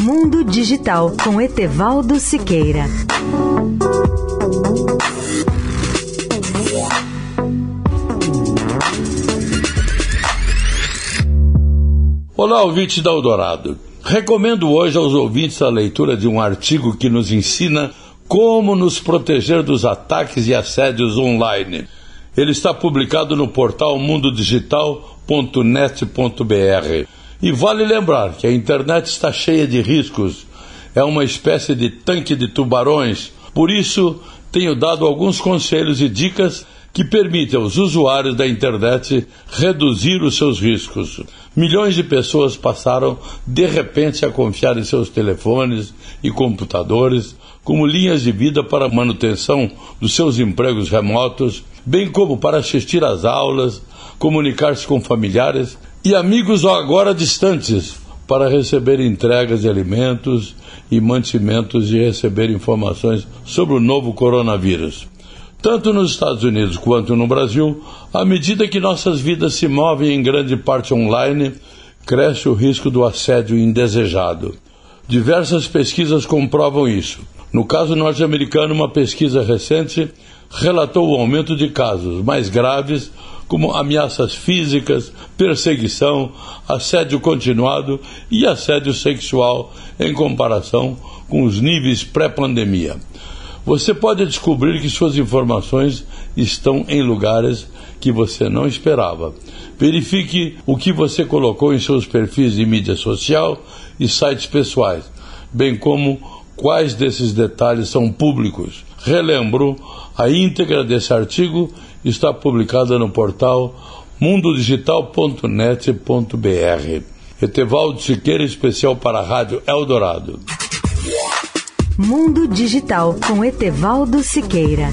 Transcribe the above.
Mundo Digital com Etevaldo Siqueira. Olá, ouvinte da Eldorado. Recomendo hoje aos ouvintes a leitura de um artigo que nos ensina como nos proteger dos ataques e assédios online. Ele está publicado no portal mundodigital.net.br. E vale lembrar que a internet está cheia de riscos. É uma espécie de tanque de tubarões. Por isso, tenho dado alguns conselhos e dicas que permitem aos usuários da internet reduzir os seus riscos. Milhões de pessoas passaram de repente a confiar em seus telefones e computadores como linhas de vida para a manutenção dos seus empregos remotos, bem como para assistir às aulas, comunicar-se com familiares e amigos agora distantes para receber entregas de alimentos e mantimentos e receber informações sobre o novo coronavírus. Tanto nos Estados Unidos quanto no Brasil, à medida que nossas vidas se movem em grande parte online, cresce o risco do assédio indesejado. Diversas pesquisas comprovam isso. No caso norte-americano, uma pesquisa recente relatou o aumento de casos mais graves como ameaças físicas, perseguição, assédio continuado e assédio sexual em comparação com os níveis pré-pandemia. Você pode descobrir que suas informações estão em lugares que você não esperava. Verifique o que você colocou em seus perfis de mídia social e sites pessoais, bem como quais desses detalhes são públicos. Relembro, a íntegra desse artigo está publicada no portal mundodigital.net.br. Etevaldo Siqueira, especial para a Rádio Eldorado. Mundo Digital com Etevaldo Siqueira.